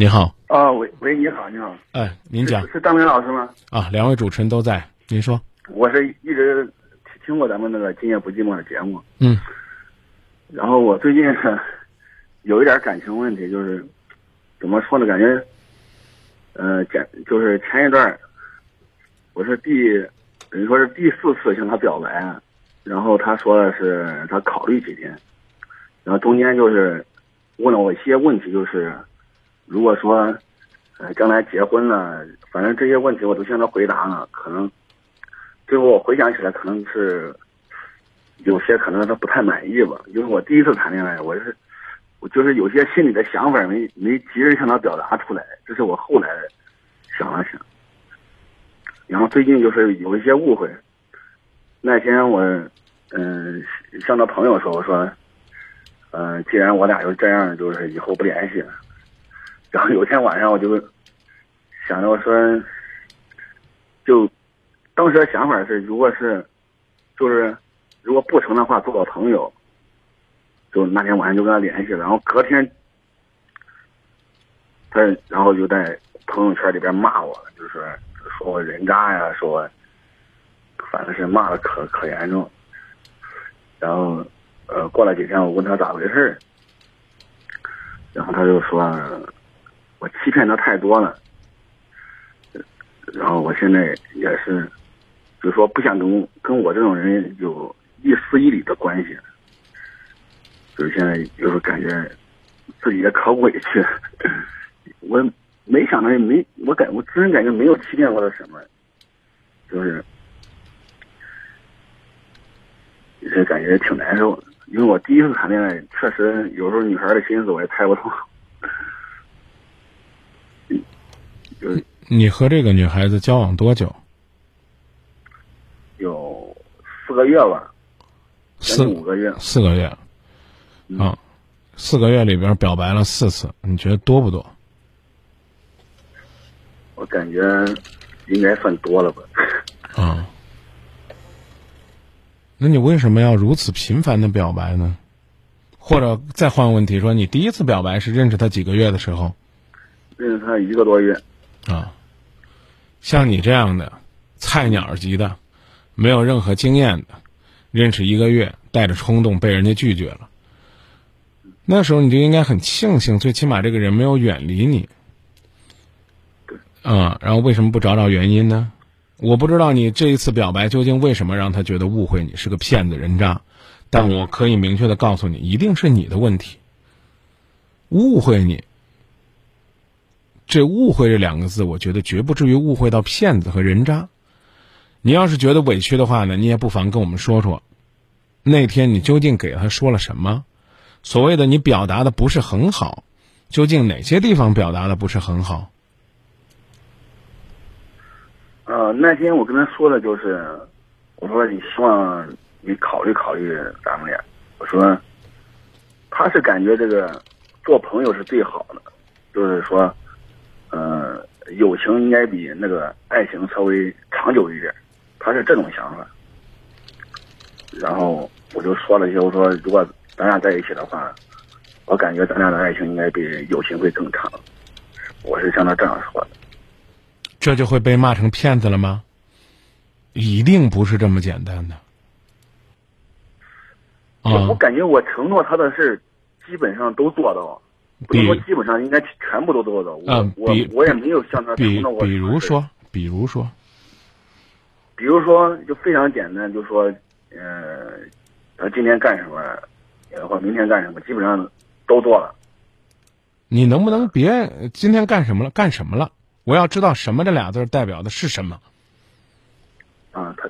你好，啊，喂喂，你好，你好，哎，您讲。是是张明老师吗？啊，两位主持人都在，您说，我是一直听过咱们那个《今夜不寂寞》的节目，嗯，然后我最近有一点感情问题，就是怎么说呢？感觉，呃，简就是前一段儿，我是第等于说是第四次向他表白，然后他说的是他考虑几天，然后中间就是问了我一些问题，就是如果说呃将来结婚了，反正这些问题我都向他回答了，可能最后我回想起来，可能是有些可能他不太满意吧，因为我第一次谈恋爱，我是我就是有些心里的想法没没及时向他表达出来，这是我后来想了想，然后最近就是有一些误会。那天我嗯向他朋友说，我说，嗯、既然我俩就这样，就是以后不联系了。然后有一天晚上我就想着我说，就当时的想法是，如果是就是如果不成的话，做个朋友。就那天晚上就跟他联系了，然后隔天，他然后就在朋友圈里边骂我，就是说我人渣呀，说我反正是骂的可可严重。然后呃，过了几天我问他咋回事儿然后他就说我欺骗他太多了，然后我现在也是，就是说不想跟跟我这种人有一丝一缕的关系。就是现在就是感觉自己也可委屈，我没想到也没我感我自身感觉没有欺骗过他什么，就是也感觉挺难受的，因为我第一次谈恋爱，确实有时候女孩的心思我也猜不透。就是你和这个女孩子交往多久？有四个月吧，四五个月。四个月，啊，四个月里边表白了四次，你觉得多不多？我感觉应该算多了吧。啊，那你为什么要如此频繁的表白呢？或者再换个问题说，你第一次表白是认识他几个月的时候？认识他一个多月，啊，像你这样的菜鸟级的，没有任何经验的，认识一个月，带着冲动被人家拒绝了，那时候你就应该很庆幸，最起码这个人没有远离你。啊，然后为什么不找找原因呢？我不知道你这一次表白究竟为什么让他觉得误会你是个骗子人渣，但我可以明确的告诉你，一定是你的问题，误会你。这“误会”这两个字，我觉得绝不至于误会到骗子和人渣。你要是觉得委屈的话呢，你也不妨跟我们说说，那天你究竟给他说了什么？所谓的你表达的不是很好，究竟哪些地方表达的不是很好？呃，那天我跟他说的就是，我说你希望你考虑考虑咱们俩。我说，他是感觉这个做朋友是最好的，就是说，呃，友情应该比那个爱情稍微长久一点，他是这种想法。然后我就说了一些，我说如果咱俩在一起的话，我感觉咱俩的爱情应该比友情会更长。我是像他这样说的。这就会被骂成骗子了吗？一定不是这么简单的。啊我，感觉我承诺他的事，基本上都做到，不能说基本上，应该全部都做到。我、嗯我比我也没有向他承比诺过。比如，说，比如说，比如说，就非常简单，就说，呃，他今天干什么，呃或者明天干什么，基本上都做了。你能不能别今天干什么了？干什么了？我要知道“什么”这俩字儿代表的是什么。啊，他，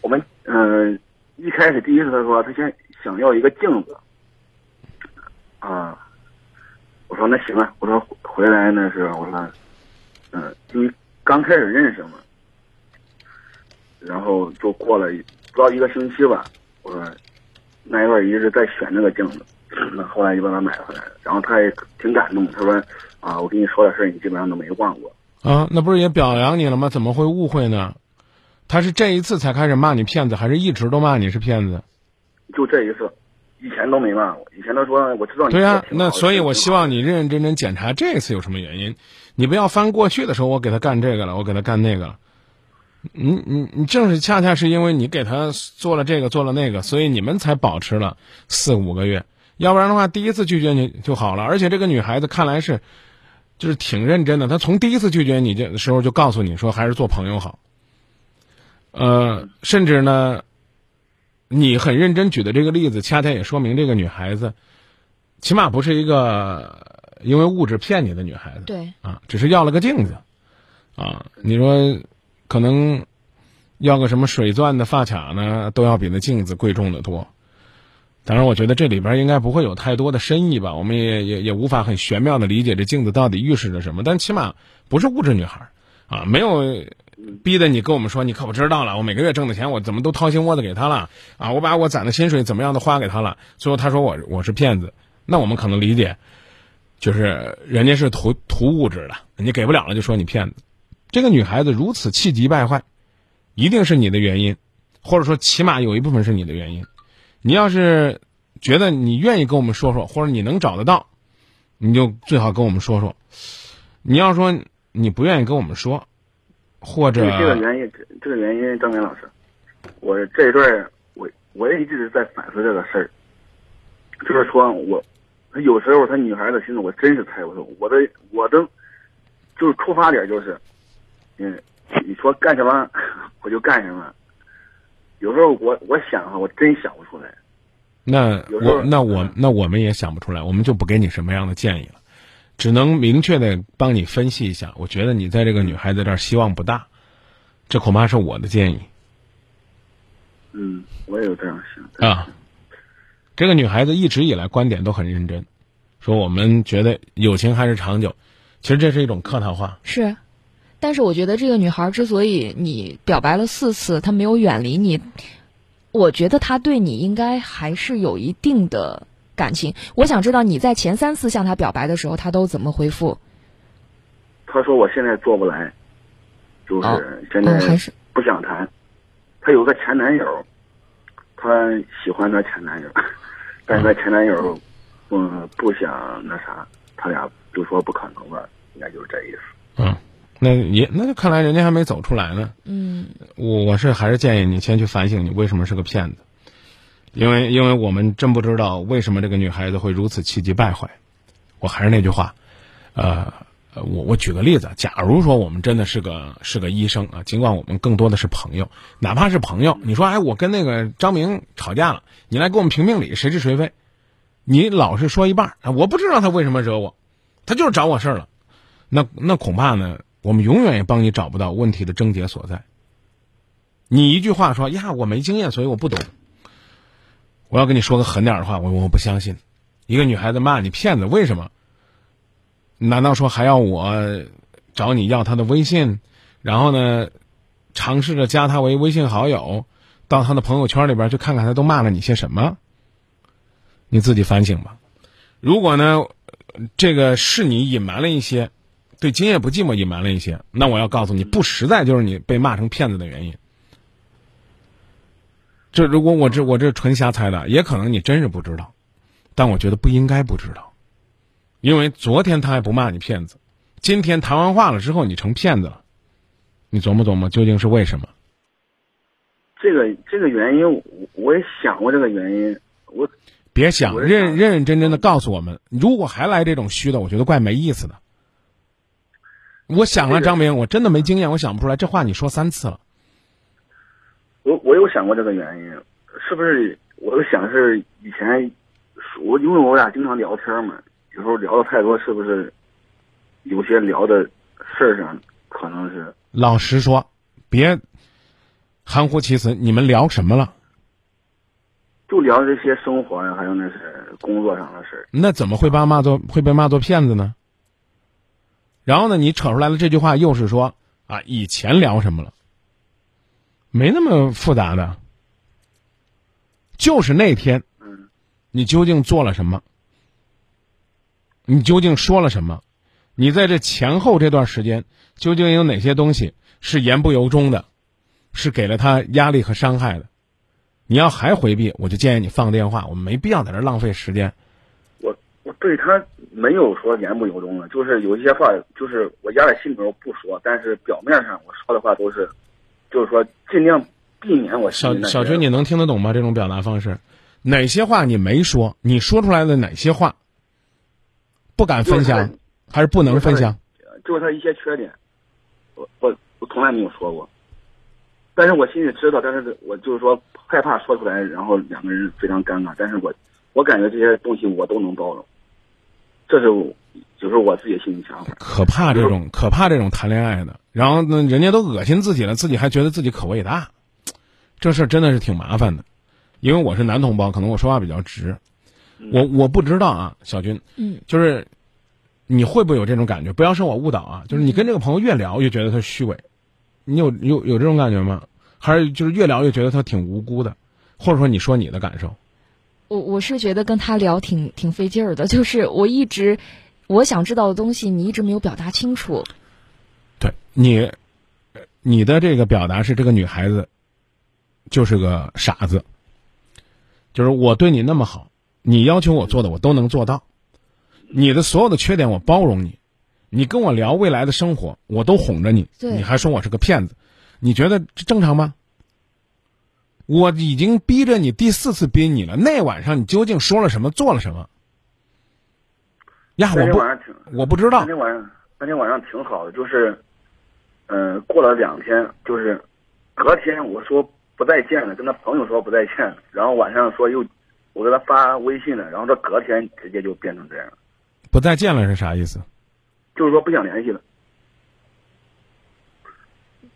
我们嗯、呃一开始第一次他说他先想要一个镜子，啊，我说那行啊，我说回来那是我说，嗯、因为刚开始认识嘛，然后就过了不到一个星期吧，我说那一会儿一直在选那个镜子，那后来就把它买回来了，然后他也挺感动，他说啊，我跟你说的事儿你基本上都没忘过。啊，那不是也表扬你了吗？怎么会误会呢？他是这一次才开始骂你骗子，还是一直都骂你是骗子？就这一次，以前都没骂我，以前都说我知道你对呀、那所以我希望你你认认真真检查这次有什么原因，你不要翻过去的时候我给他干这个了，我给他干那个了。你你你正是恰恰是因为你给他做了这个做了那个，所以你们才保持了四五个月。要不然的话，第一次拒绝你就好了。而且这个女孩子看来是，就是挺认真的。她从第一次拒绝你的时候就告诉你说，还是做朋友好。呃，甚至呢，你很认真举的这个例子，恰恰也说明这个女孩子，起码不是一个因为物质骗你的女孩子。对，啊，只是要了个镜子，啊，你说可能要个什么水钻的发卡呢，都要比那镜子贵重的多。当然，我觉得这里边应该不会有太多的深意吧，我们也也也无法很玄妙的理解这镜子到底预示着什么。但起码不是物质女孩啊，没有逼得你跟我们说，你可不知道了，我每个月挣的钱我怎么都掏心窝子给他了啊，我把我攒的薪水怎么样的花给他了，最后他说我我是骗子，那我们可能理解。就是人家是图图物质的，你给不了了就说你骗子。这个女孩子如此气急败坏，一定是你的原因，或者说起码有一部分是你的原因。你要是觉得你愿意跟我们说说，或者你能找得到，你就最好跟我们说说。你要说你不愿意跟我们说，或者这个原因，这个原因，张明老师，我这一段儿我我也一直在反思这个事儿，就是说我有时候他女孩子心思我真是猜不透，我的我的就是出发点就是，嗯，你说干什么我就干什么，有时候我我想哈，我真想不出来。那我那我那我们也想不出来，我们就不给你什么样的建议了，只能明确的帮你分析一下。我觉得你在这个女孩子这儿希望不大，这恐怕是我的建议嗯，我也有这样想。啊。这个女孩子一直以来观点都很认真，说我们觉得友情还是长久，其实这是一种客套话。是。但是我觉得这个女孩之所以你表白了四次，她没有远离你，我觉得她对你应该还是有一定的感情。我想知道你在前三次向她表白的时候，她都怎么回复？他说我现在做不来，就是哦现在嗯，还是不想谈。她有个前男友，她喜欢她前男友，但是她前男友，嗯，不想那啥，他俩就说不可能吧，应该就是这意思。嗯，那也那就看来人家还没走出来呢。嗯我我是还是建议你先去反省你为什么是个骗子，因为因为我们真不知道为什么这个女孩子会如此气急败坏。我还是那句话，呃，我我举个例子，假如说我们真的是个是个医生啊，尽管我们更多的是朋友，哪怕是朋友，你说哎，我跟那个张明吵架了，你来给我们评评理，谁是谁非？你老是说一半，我不知道他为什么惹我，他就是找我事儿了，那那恐怕呢，我们永远也帮你找不到问题的症结所在。你一句话说呀，我没经验，所以我不懂。我要跟你说个狠点的话，我我不相信。一个女孩子骂你骗子，为什么？难道说还要我找你要她的微信，然后呢，尝试着加她为微信好友，到她的朋友圈里边去看看她都骂了你些什么？你自己反省吧。如果呢，这个是你隐瞒了一些，对今夜不寂寞隐瞒了一些，那我要告诉你，不实在就是你被骂成骗子的原因。这如果我这我这纯瞎猜的，也可能你真是不知道，但我觉得不应该不知道，因为昨天他还不骂你骗子，今天谈完话了之后你成骗子了，你琢磨琢磨究竟是为什么？这个这个原因，我我也想过这个原因，我别想认想认认真真的告诉我们，如果还来这种虚的，我觉得怪没意思的。我想了，张明，我真的没经验，我想不出来。这话你说三次了，我我有想过这个原因，是不是？我就想是以前我因为我俩经常聊天嘛，有时候聊的太多，是不是有些聊的事儿上可能是老实说，别含糊其辞。你们聊什么了？就聊这些生活呀，还有那些工作上的事儿。那怎么会被骂做会被骂做骗子呢？然后呢，你扯出来的这句话又是说啊，以前聊什么了？没那么复杂的，就是那天嗯你究竟做了什么？你究竟说了什么？你在这前后这段时间，究竟有哪些东西是言不由衷的，是给了他压力和伤害的？你要还回避，我就建议你放电话，我们没必要在这浪费时间。我我对他没有说言不由衷的，就是有一些话，就是我压在心里边不说，但是表面上我说的话都是，就是说尽量避免我小小军，你能听得懂吗？这种表达方式，哪些话你没说？你说出来的哪些话不敢分享，还是不能分享？就是他一些缺点，我我我从来没有说过。但是我心里知道，但是我就是说害怕说出来，然后两个人非常尴尬。但是我我感觉这些东西我都能包容，这是就是我自己心里想法。可怕这种可怕这种谈恋爱的，然后呢，人家都恶心自己了，自己还觉得自己口味大，这事儿真的是挺麻烦的。因为我是男同胞，可能我说话比较直，我我不知道啊，小军，嗯，就是你会不会有这种感觉？不要受我误导啊，就是你跟这个朋友越聊越觉得他虚伪。你有有有这种感觉吗？还是就是越聊越觉得他挺无辜的，或者说你说你的感受？我我是觉得跟他聊挺挺费劲儿的，就是我一直我想知道的东西，你一直没有表达清楚。对你，你的这个表达是这个女孩子就是个傻子，就是我对你那么好，你要求我做的我都能做到，你的所有的缺点我包容你。你跟我聊未来的生活，我都哄着你，你还说我是个骗子，你觉得这正常吗？我已经逼着你第四次逼你了，那晚上你究竟说了什么，做了什么？呀，我不，我不知道。那天晚上，那天晚上挺好的，就是，嗯，过了两天，就是隔天我说不再见了，跟他朋友说不再见了，然后晚上说又我给他发微信了，然后这隔天直接就变成这样。不再见了是啥意思？就是说不想联系了。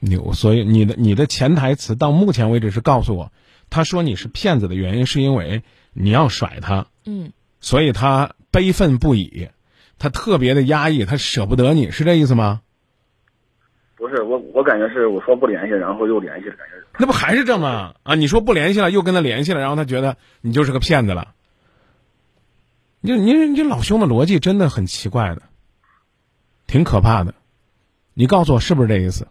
你，所以你的你的潜台词到目前为止是告诉我，他说你是骗子的原因是因为你要甩他，嗯，所以他悲愤不已，他特别的压抑，他舍不得你是这意思吗？不是，我我感觉是我说不联系，然后又联系了，感觉那不还是这么啊？你说不联系了，又跟他联系了，然后他觉得你就是个骗子了。你你你老兄的逻辑真的很奇怪的。挺可怕的，你告诉我是不是这意思？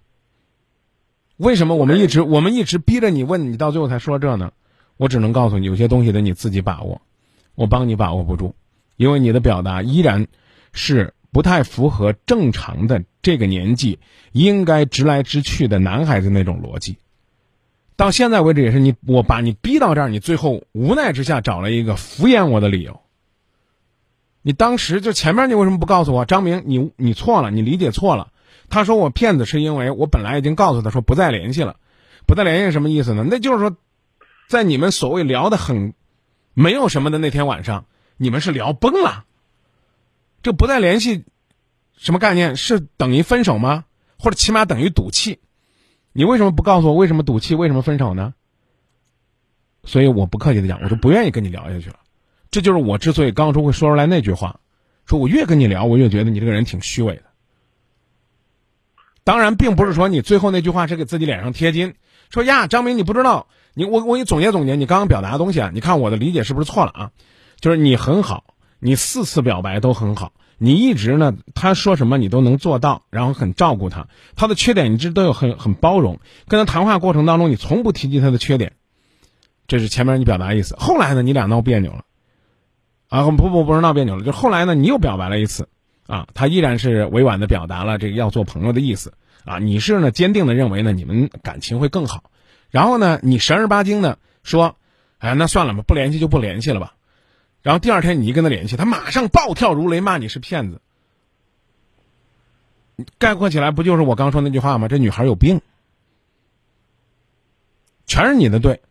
为什么我们一直我们一直逼着你问你到最后才说这呢？我只能告诉你，有些东西得你自己把握，我帮你把握不住，因为你的表达依然是不太符合正常的这个年纪应该直来直去的男孩子那种逻辑。到现在为止也是你我把你逼到这儿，你最后无奈之下找了一个敷衍我的理由。你当时就前面你为什么不告诉我？张明，你你错了，你理解错了。他说我骗子是因为我本来已经告诉他说不再联系了，不再联系什么意思呢？那就是说，在你们所谓聊的很没有什么的那天晚上，你们是聊崩了。这不再联系什么概念？是等于分手吗？或者起码等于赌气？你为什么不告诉我为什么赌气？为什么分手呢？所以我不客气的讲，我就不愿意跟你聊下去了。这就是我之所以刚出会说出来那句话，说我越跟你聊，我越觉得你这个人挺虚伪的。当然，并不是说你最后那句话是给自己脸上贴金，说呀，张明你不知道，你我我给你总结总结，你刚刚表达的东西啊，你看我的理解是不是错了啊？就是你很好，你四次表白都很好，你一直呢，他说什么你都能做到，然后很照顾他，他的缺点你一直都有很很包容，跟他谈话过程当中你从不提及他的缺点，这是前面你表达意思。后来呢，你俩闹别扭了。啊不不不是闹别扭了，就后来呢，你又表白了一次，啊，他依然是委婉的表达了这个要做朋友的意思，啊，你是呢坚定的认为呢你们感情会更好，然后呢你神儿八经的说，哎那算了吧，不联系就不联系了吧，然后第二天你一跟他联系，他马上暴跳如雷骂你是骗子，概括起来不就是我刚说那句话吗？这女孩有病，全是你的对，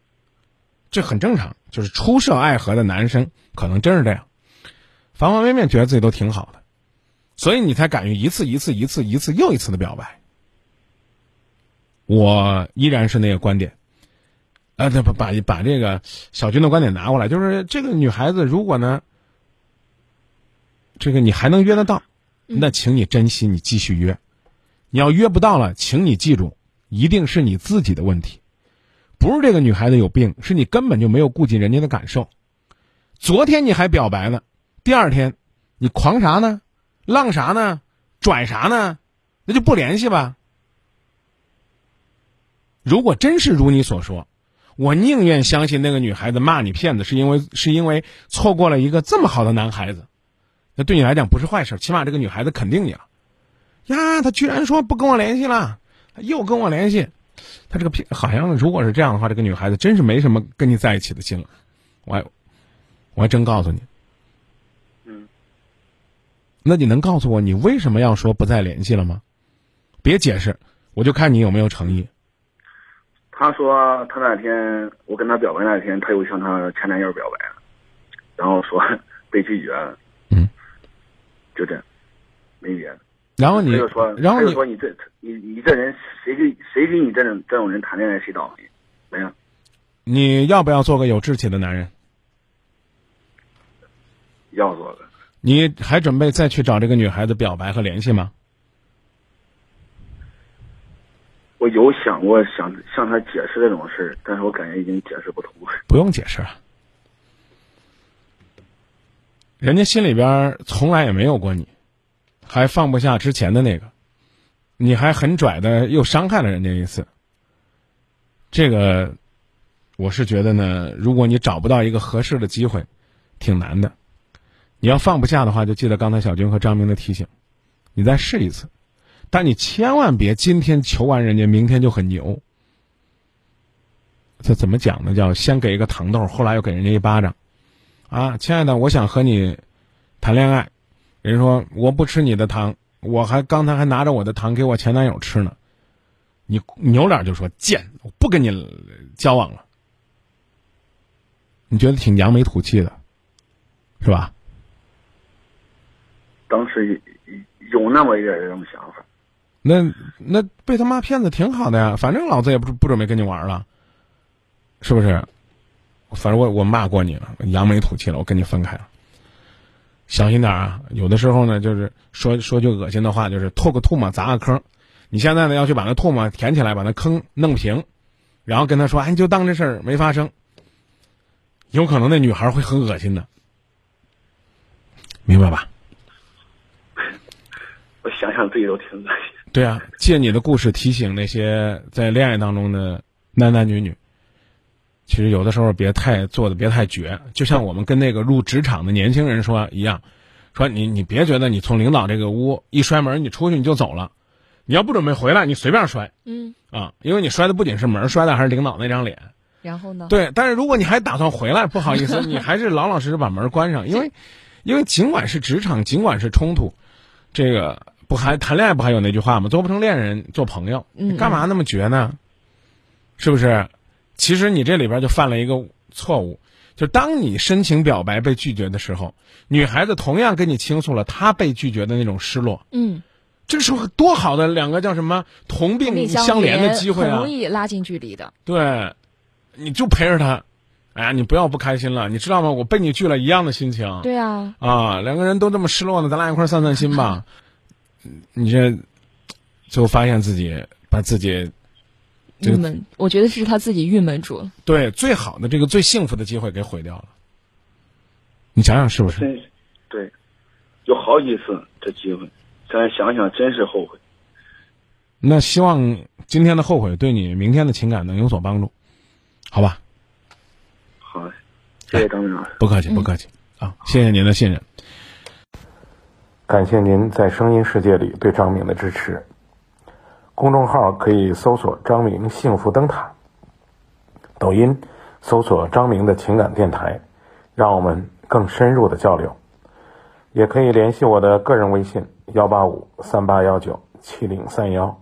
这很正常。就是初涉爱河的男生，可能真是这样，方方面面觉得自己都挺好的，所以你才敢于一次一次一次一次又一次的表白。我依然是那个观点，啊，对，把把把这个小军的观点拿过来，就是这个女孩子，如果呢，这个你还能约得到，那请你珍惜，你继续约；你要约不到了，请你记住，一定是你自己的问题。不是这个女孩子有病，是你根本就没有顾及人家的感受。昨天你还表白呢，第二天你狂啥呢？浪啥呢？拽啥呢？那就不联系吧。如果真是如你所说，我宁愿相信那个女孩子骂你骗子，是因为是因为错过了一个这么好的男孩子，那对你来讲不是坏事，起码这个女孩子肯定你了。呀，她居然说不跟我联系了，又跟我联系，他这个骗好像如果是这样的话，这个女孩子真是没什么跟你在一起的心了。我还我还真告诉你，嗯，那你能告诉我你为什么要说不再联系了吗？别解释，我就看你有没有诚意。他说他那天我跟她表白那天，他又向他前男友表白了，然后说被拒绝了。嗯，就这样，没别的。然后你他就说，，然后你说你这你你这人谁给谁给你这种这种人谈恋爱谁倒霉？没有，你要不要做个有志气的男人？要做的。你还准备再去找这个女孩子表白和联系吗？我有想过想向他解释这种事儿，但是我感觉已经解释不通。不用解释了，人家心里边从来也没有过你，还放不下之前的那个，你还很拽的又伤害了人家一次。这个，我是觉得呢，如果你找不到一个合适的机会，挺难的。你要放不下的话，就记得刚才小军和张明的提醒，你再试一次，但你千万别今天求完人家，明天就很牛。这怎么讲呢？叫先给一个糖豆，后来又给人家一巴掌，啊，亲爱的，我想和你谈恋爱。人说我不吃你的糖，我还刚才还拿着我的糖给我前男友吃呢。你扭脸就说贱，我不跟你交往了。你觉得挺扬眉吐气的，是吧？当时有那么一点这种想法。那那被他妈骗子挺好的呀，反正老子也不不准备跟你玩了，是不是？反正我我骂过你了，扬眉吐气了，我跟你分开了。小心点啊！有的时候呢，就是说说句恶心的话，就是吐个唾沫砸个坑。你现在呢要去把那唾沫填起来，把那坑弄平，然后跟他说：“哎，你就当这事儿没发生。”有可能那女孩会很恶心的，明白吧？我想想自己都挺恶心。对啊，借你的故事提醒那些在恋爱当中的男男女女，其实有的时候别太做的别太绝，就像我们跟那个入职场的年轻人说一样，说你你别觉得你从领导这个屋一摔门，你出去你就走了，你要不准备回来，你随便摔。嗯，啊，因为你摔的不仅是门，摔的还是领导那张脸。然后呢？对，但是如果你还打算回来，不好意思，你还是老老实实把门关上，因为，因为尽管是职场，尽管是冲突，这个不还谈恋爱不还有那句话吗？做不成恋人，做朋友，嗯你干嘛那么绝呢？是不是？其实你这里边就犯了一个错误，就当你深情表白被拒绝的时候，女孩子同样跟你倾诉了她被拒绝的那种失落。嗯，这时候多好的两个叫什么同病病相怜的机会啊！容易拉近距离的。对，你就陪着她，哎呀，你不要不开心了，你知道吗？我被你拒了一样的心情。对啊，啊，两个人都这么失落呢，咱俩一块散散心吧。你这最后发现自己把自己郁闷，我觉得是他自己郁闷住了。对最好的这个最幸福的机会给毁掉了。你想想是不是？真，对，有好几次这机会，现在想想真是后悔。那希望今天的后悔对你明天的情感能有所帮助，好吧？好，谢谢张明老师。不客气，不客气、啊！谢谢您的信任。感谢您在声音世界里对张明的支持。公众号可以搜索“张明幸福灯塔”，抖音搜索“张明的情感电台”，让我们更深入的交流。也可以联系我的个人微信：幺八五三八幺九七零三幺。